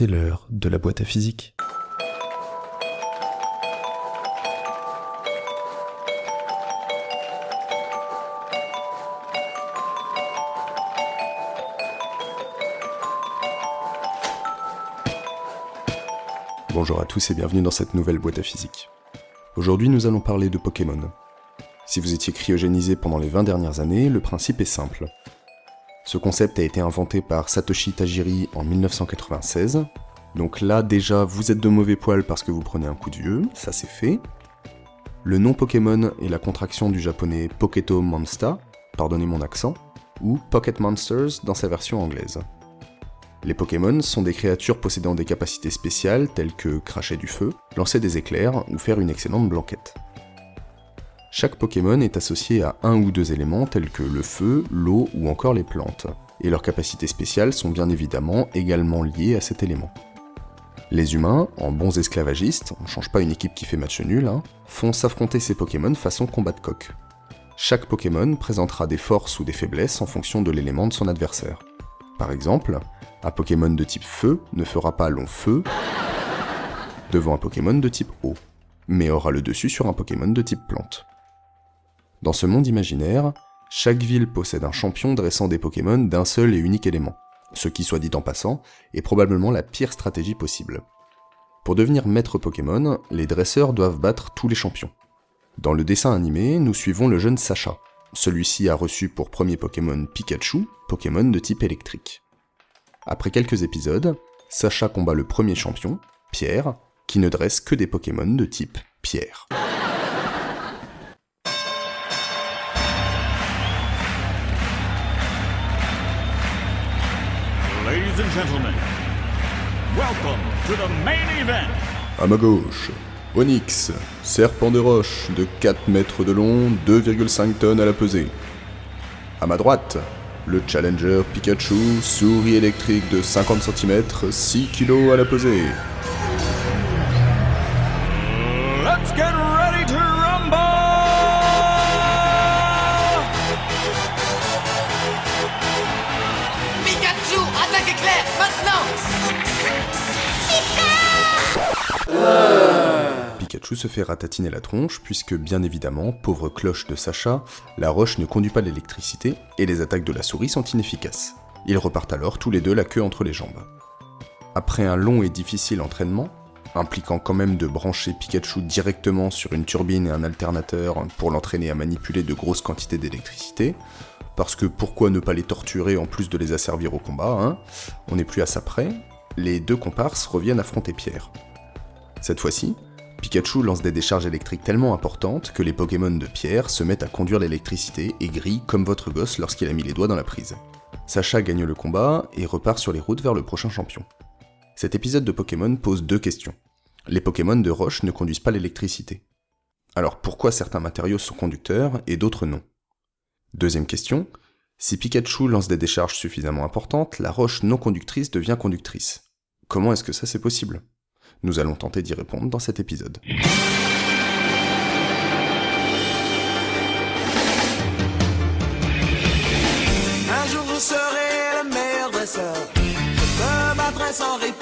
C'est l'heure de la boîte à physique. Bonjour à tous et bienvenue dans cette nouvelle boîte à physique. Aujourd'hui nous allons parler de Pokémon. Si vous étiez cryogénisé pendant les 20 dernières années, le principe est simple. Ce concept a été inventé par Satoshi Tajiri en 1996. Donc là déjà vous êtes de mauvais poil parce que vous prenez un coup de ça c'est fait. Le nom Pokémon est la contraction du japonais Poketo Monster, pardonnez mon accent, ou Pocket Monsters dans sa version anglaise. Les Pokémon sont des créatures possédant des capacités spéciales telles que cracher du feu, lancer des éclairs ou faire une excellente blanquette. Chaque Pokémon est associé à un ou deux éléments tels que le feu, l'eau ou encore les plantes, et leurs capacités spéciales sont bien évidemment également liées à cet élément. Les humains, en bons esclavagistes, on change pas une équipe qui fait match nul, hein, font s'affronter ces Pokémon façon combat de coq. Chaque Pokémon présentera des forces ou des faiblesses en fonction de l'élément de son adversaire. Par exemple, un Pokémon de type feu ne fera pas long feu devant un Pokémon de type eau, mais aura le dessus sur un Pokémon de type plante. Dans ce monde imaginaire, chaque ville possède un champion dressant des Pokémon d'un seul et unique élément, ce qui, soit dit en passant, est probablement la pire stratégie possible. Pour devenir maître Pokémon, les dresseurs doivent battre tous les champions. Dans le dessin animé, nous suivons le jeune Sacha. Celui-ci a reçu pour premier Pokémon Pikachu, Pokémon de type électrique. Après quelques épisodes, Sacha combat le premier champion, Pierre, qui ne dresse que des Pokémon de type Pierre. And gentlemen, welcome to the main event. À ma gauche, Onyx, serpent de roche de 4 mètres de long, 2,5 tonnes à la pesée. À ma droite, le Challenger Pikachu, souris électrique de 50 cm, 6 kg à la pesée. Let's get ready to Se fait ratatiner la tronche puisque bien évidemment, pauvre cloche de Sacha, la roche ne conduit pas l'électricité et les attaques de la souris sont inefficaces. Ils repartent alors tous les deux la queue entre les jambes. Après un long et difficile entraînement, impliquant quand même de brancher Pikachu directement sur une turbine et un alternateur pour l'entraîner à manipuler de grosses quantités d'électricité, parce que pourquoi ne pas les torturer en plus de les asservir au combat, hein? On n'est plus à ça près, les deux comparses reviennent affronter Pierre. Cette fois-ci, Pikachu lance des décharges électriques tellement importantes que les Pokémon de Pierre se mettent à conduire l'électricité et grillent comme votre gosse lorsqu'il a mis les doigts dans la prise. Sacha gagne le combat et repart sur les routes vers le prochain champion. Cet épisode de Pokémon pose deux questions. Les Pokémon de roche ne conduisent pas l'électricité. Alors pourquoi certains matériaux sont conducteurs et d'autres non? Deuxième question, si Pikachu lance des décharges suffisamment importantes, la roche non conductrice devient conductrice. Comment est-ce que ça c'est possible? Nous allons tenter d'y répondre dans cet épisode. Un jour je serai le meilleur dresseur. Je me battrai sans répit.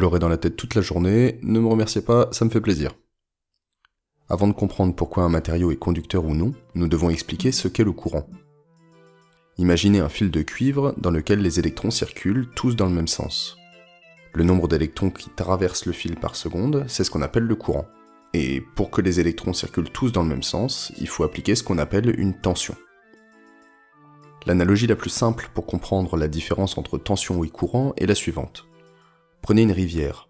L'aurez dans la tête toute la journée, ne me remerciez pas, ça me fait plaisir. Avant de comprendre pourquoi un matériau est conducteur ou non, nous devons expliquer ce qu'est le courant. Imaginez un fil de cuivre dans lequel les électrons circulent tous dans le même sens. Le nombre d'électrons qui traversent le fil par seconde, c'est ce qu'on appelle le courant. et pour que les électrons circulent tous dans le même sens, il faut appliquer ce qu'on appelle une tension. L'analogie la plus simple pour comprendre la différence entre tension et courant est la suivante. Prenez une rivière.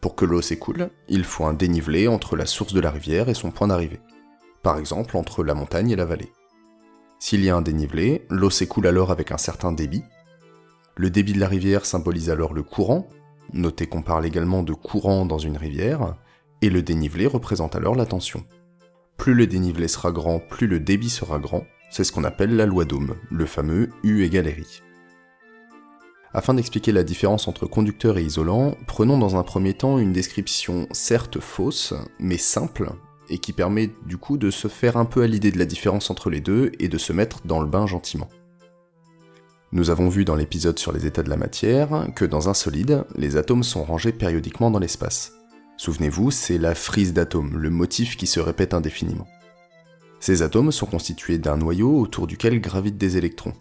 Pour que l'eau s'écoule, il faut un dénivelé entre la source de la rivière et son point d'arrivée. Par exemple, entre la montagne et la vallée. S'il y a un dénivelé, l'eau s'écoule alors avec un certain débit. Le débit de la rivière symbolise alors le courant, notez qu'on parle également de courant dans une rivière, et le dénivelé représente alors la tension. Plus le dénivelé sera grand, plus le débit sera grand, c'est ce qu'on appelle la loi d'Ohm, le fameux U égale RI. Afin d'expliquer la différence entre conducteur et isolant, prenons dans un premier temps une description certes fausse, mais simple, et qui permet du coup de se faire un peu à l'idée de la différence entre les deux et de se mettre dans le bain gentiment. Nous avons vu dans l'épisode sur les états de la matière que dans un solide, les atomes sont rangés périodiquement dans l'espace. Souvenez-vous, c'est la frise d'atomes, le motif qui se répète indéfiniment. Ces atomes sont constitués d'un noyau autour duquel gravitent des électrons.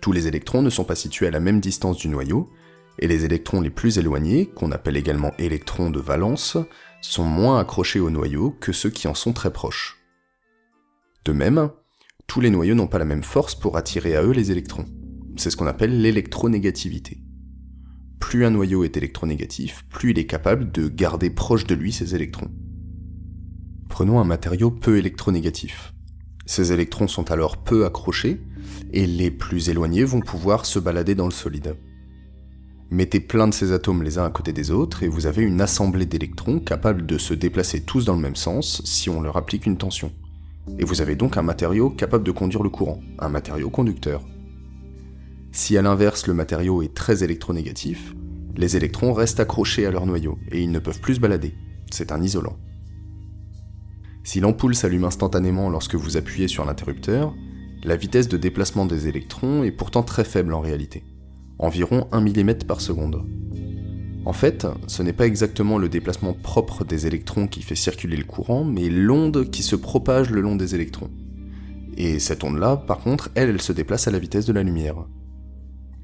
Tous les électrons ne sont pas situés à la même distance du noyau, et les électrons les plus éloignés, qu'on appelle également électrons de valence, sont moins accrochés au noyau que ceux qui en sont très proches. De même, tous les noyaux n'ont pas la même force pour attirer à eux les électrons. C'est ce qu'on appelle l'électronégativité plus un noyau est électronégatif, plus il est capable de garder proche de lui ses électrons. Prenons un matériau peu électronégatif. Ces électrons sont alors peu accrochés, et les plus éloignés vont pouvoir se balader dans le solide. Mettez plein de ces atomes les uns à côté des autres, et vous avez une assemblée d'électrons capables de se déplacer tous dans le même sens si on leur applique une tension. Et vous avez donc un matériau capable de conduire le courant, un matériau conducteur. Si à l'inverse le matériau est très électronégatif, les électrons restent accrochés à leur noyau et ils ne peuvent plus se balader. C'est un isolant. Si l'ampoule s'allume instantanément lorsque vous appuyez sur l'interrupteur, la vitesse de déplacement des électrons est pourtant très faible en réalité, environ 1 mm par seconde. En fait, ce n'est pas exactement le déplacement propre des électrons qui fait circuler le courant, mais l'onde qui se propage le long des électrons. Et cette onde-là, par contre, elle, elle se déplace à la vitesse de la lumière.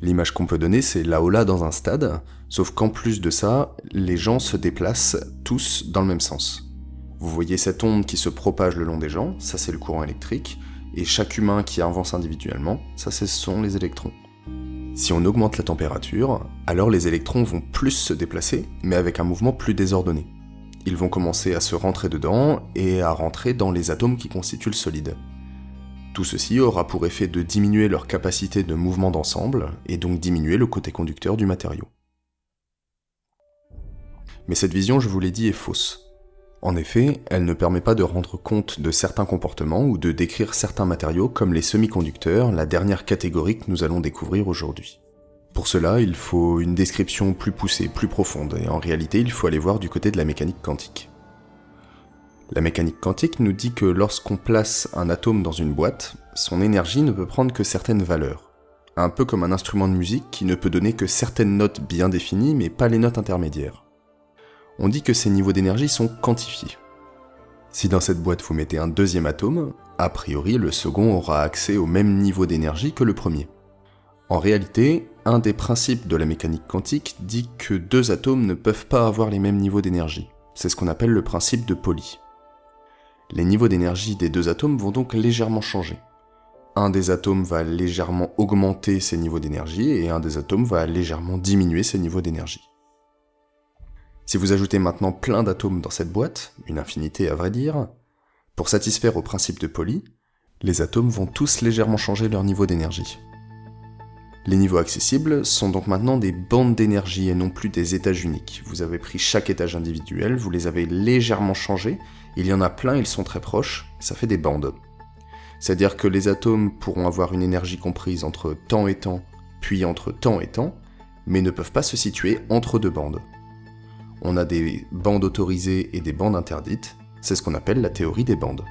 L'image qu'on peut donner, c'est là là dans un stade, sauf qu'en plus de ça, les gens se déplacent tous dans le même sens. Vous voyez cette onde qui se propage le long des gens, ça c'est le courant électrique, et chaque humain qui avance individuellement, ça ce sont les électrons. Si on augmente la température, alors les électrons vont plus se déplacer, mais avec un mouvement plus désordonné. Ils vont commencer à se rentrer dedans et à rentrer dans les atomes qui constituent le solide. Tout ceci aura pour effet de diminuer leur capacité de mouvement d'ensemble, et donc diminuer le côté conducteur du matériau. Mais cette vision, je vous l'ai dit, est fausse. En effet, elle ne permet pas de rendre compte de certains comportements ou de décrire certains matériaux comme les semi-conducteurs, la dernière catégorie que nous allons découvrir aujourd'hui. Pour cela, il faut une description plus poussée, plus profonde, et en réalité, il faut aller voir du côté de la mécanique quantique. La mécanique quantique nous dit que lorsqu'on place un atome dans une boîte, son énergie ne peut prendre que certaines valeurs. Un peu comme un instrument de musique qui ne peut donner que certaines notes bien définies mais pas les notes intermédiaires. On dit que ces niveaux d'énergie sont quantifiés. Si dans cette boîte vous mettez un deuxième atome, a priori le second aura accès au même niveau d'énergie que le premier. En réalité, un des principes de la mécanique quantique dit que deux atomes ne peuvent pas avoir les mêmes niveaux d'énergie. C'est ce qu'on appelle le principe de Pauli. Les niveaux d'énergie des deux atomes vont donc légèrement changer. Un des atomes va légèrement augmenter ses niveaux d'énergie et un des atomes va légèrement diminuer ses niveaux d'énergie. Si vous ajoutez maintenant plein d'atomes dans cette boîte, une infinité à vrai dire, pour satisfaire au principe de Pauli, les atomes vont tous légèrement changer leur niveau d'énergie. Les niveaux accessibles sont donc maintenant des bandes d'énergie et non plus des étages uniques. Vous avez pris chaque étage individuel, vous les avez légèrement changés, il y en a plein, ils sont très proches, ça fait des bandes. C'est-à-dire que les atomes pourront avoir une énergie comprise entre temps et temps, puis entre temps et temps, mais ne peuvent pas se situer entre deux bandes. On a des bandes autorisées et des bandes interdites, c'est ce qu'on appelle la théorie des bandes.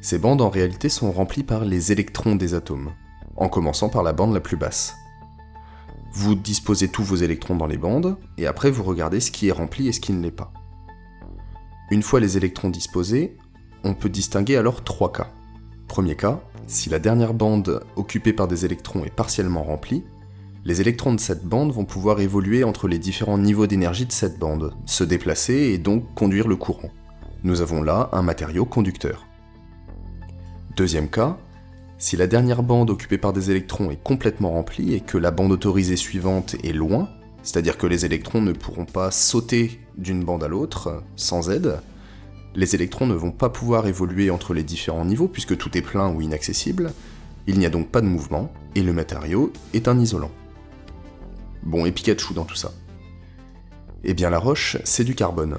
Ces bandes en réalité sont remplies par les électrons des atomes en commençant par la bande la plus basse. Vous disposez tous vos électrons dans les bandes, et après vous regardez ce qui est rempli et ce qui ne l'est pas. Une fois les électrons disposés, on peut distinguer alors trois cas. Premier cas, si la dernière bande occupée par des électrons est partiellement remplie, Les électrons de cette bande vont pouvoir évoluer entre les différents niveaux d'énergie de cette bande, se déplacer et donc conduire le courant. Nous avons là un matériau conducteur. Deuxième cas, si la dernière bande occupée par des électrons est complètement remplie et que la bande autorisée suivante est loin, c'est-à-dire que les électrons ne pourront pas sauter d'une bande à l'autre sans aide, les électrons ne vont pas pouvoir évoluer entre les différents niveaux puisque tout est plein ou inaccessible, il n'y a donc pas de mouvement, et le matériau est un isolant. Bon, et Pikachu dans tout ça Eh bien la roche, c'est du carbone.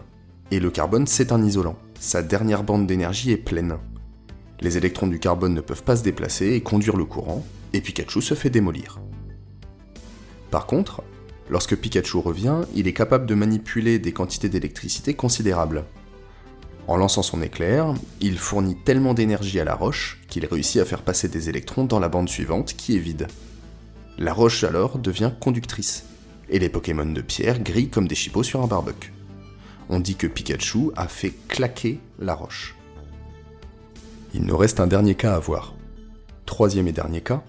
Et le carbone, c'est un isolant. Sa dernière bande d'énergie est pleine. Les électrons du carbone ne peuvent pas se déplacer et conduire le courant, et Pikachu se fait démolir. Par contre, lorsque Pikachu revient, il est capable de manipuler des quantités d'électricité considérables. En lançant son éclair, il fournit tellement d'énergie à la roche qu'il réussit à faire passer des électrons dans la bande suivante qui est vide. La roche alors devient conductrice, et les Pokémon de pierre grillent comme des chipots sur un barbecue. On dit que Pikachu a fait claquer la roche. Il nous reste un dernier cas à voir. Troisième et dernier cas.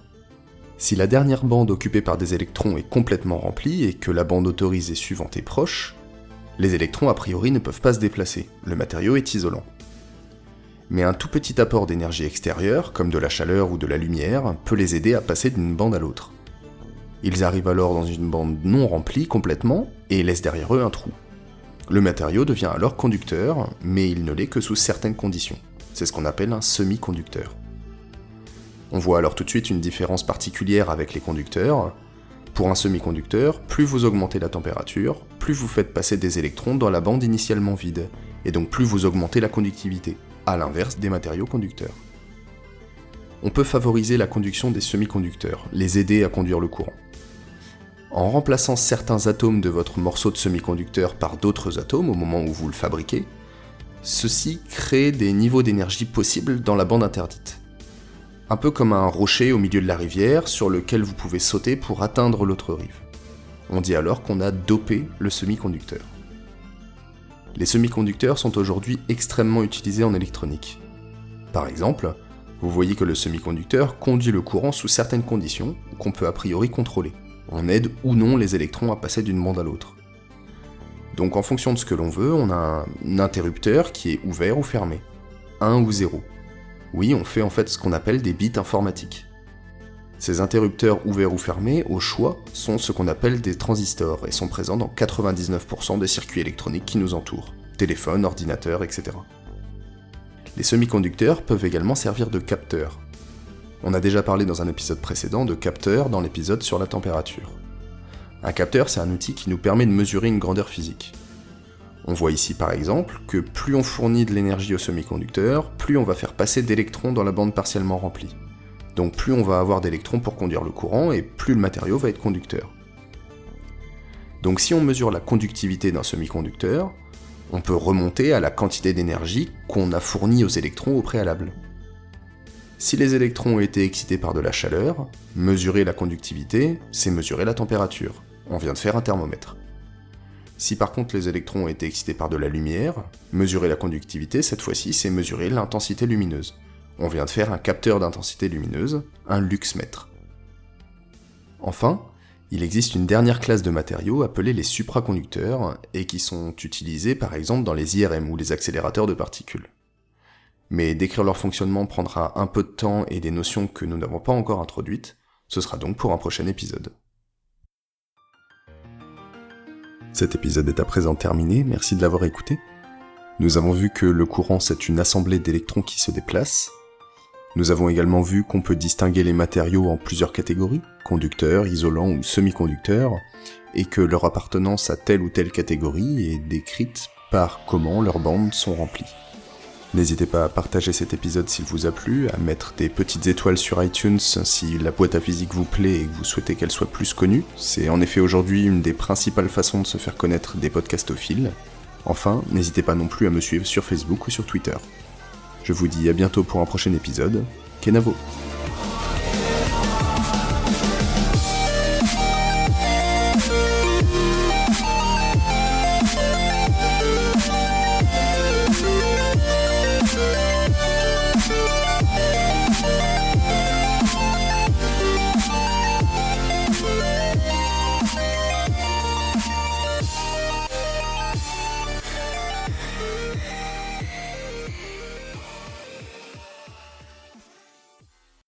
Si la dernière bande occupée par des électrons est complètement remplie et que la bande autorisée suivante est proche, les électrons a priori ne peuvent pas se déplacer, le matériau est isolant. Mais un tout petit apport d'énergie extérieure, comme de la chaleur ou de la lumière, peut les aider à passer d'une bande à l'autre. Ils arrivent alors dans une bande non remplie complètement et laissent derrière eux un trou. Le matériau devient alors conducteur, mais il ne l'est que sous certaines conditions. C'est ce qu'on appelle un semi-conducteur. On voit alors tout de suite une différence particulière avec les conducteurs. Pour un semi-conducteur, plus vous augmentez la température, plus vous faites passer des électrons dans la bande initialement vide, et donc plus vous augmentez la conductivité, à l'inverse des matériaux conducteurs. On peut favoriser la conduction des semi-conducteurs, les aider à conduire le courant. En remplaçant certains atomes de votre morceau de semi-conducteur par d'autres atomes au moment où vous le fabriquez, ceci crée des niveaux d'énergie possibles dans la bande interdite. Un peu comme un rocher au milieu de la rivière sur lequel vous pouvez sauter pour atteindre l'autre rive. On dit alors qu'on a dopé le semi-conducteur. Les semi-conducteurs sont aujourd'hui extrêmement utilisés en électronique. Par exemple, vous voyez que le semi-conducteur conduit le courant sous certaines conditions qu'on peut a priori contrôler on aide ou non les électrons à passer d'une bande à l'autre. Donc en fonction de ce que l'on veut, on a un interrupteur qui est ouvert ou fermé, 1 ou 0. Oui, on fait en fait ce qu'on appelle des bits informatiques. Ces interrupteurs ouverts ou fermés, au choix, sont ce qu'on appelle des transistors et sont présents dans 99% des circuits électroniques qui nous entourent, téléphones, ordinateurs, etc. Les semi-conducteurs peuvent également servir de capteurs, on a déjà parlé dans un épisode précédent de capteur dans l'épisode sur la température. Un capteur, c'est un outil qui nous permet de mesurer une grandeur physique. On voit ici par exemple que plus on fournit de l'énergie au semi-conducteur, plus on va faire passer d'électrons dans la bande partiellement remplie. Donc plus on va avoir d'électrons pour conduire le courant et plus le matériau va être conducteur. Donc si on mesure la conductivité d'un semi-conducteur, on peut remonter à la quantité d'énergie qu'on a fournie aux électrons au préalable. Si les électrons ont été excités par de la chaleur, mesurer la conductivité, c'est mesurer la température. On vient de faire un thermomètre. Si par contre les électrons ont été excités par de la lumière, mesurer la conductivité, cette fois-ci, c'est mesurer l'intensité lumineuse. On vient de faire un capteur d'intensité lumineuse, un luxmètre. Enfin, il existe une dernière classe de matériaux appelés les supraconducteurs et qui sont utilisés par exemple dans les IRM ou les accélérateurs de particules mais décrire leur fonctionnement prendra un peu de temps et des notions que nous n'avons pas encore introduites, ce sera donc pour un prochain épisode. Cet épisode est à présent terminé, merci de l'avoir écouté. Nous avons vu que le courant c'est une assemblée d'électrons qui se déplacent. Nous avons également vu qu'on peut distinguer les matériaux en plusieurs catégories, conducteurs, isolants ou semi-conducteurs, et que leur appartenance à telle ou telle catégorie est décrite par comment leurs bandes sont remplies. N'hésitez pas à partager cet épisode s'il vous a plu, à mettre des petites étoiles sur iTunes si la boîte à physique vous plaît et que vous souhaitez qu'elle soit plus connue. C'est en effet aujourd'hui une des principales façons de se faire connaître des podcastophiles. Enfin, n'hésitez pas non plus à me suivre sur Facebook ou sur Twitter. Je vous dis à bientôt pour un prochain épisode. Kenavo.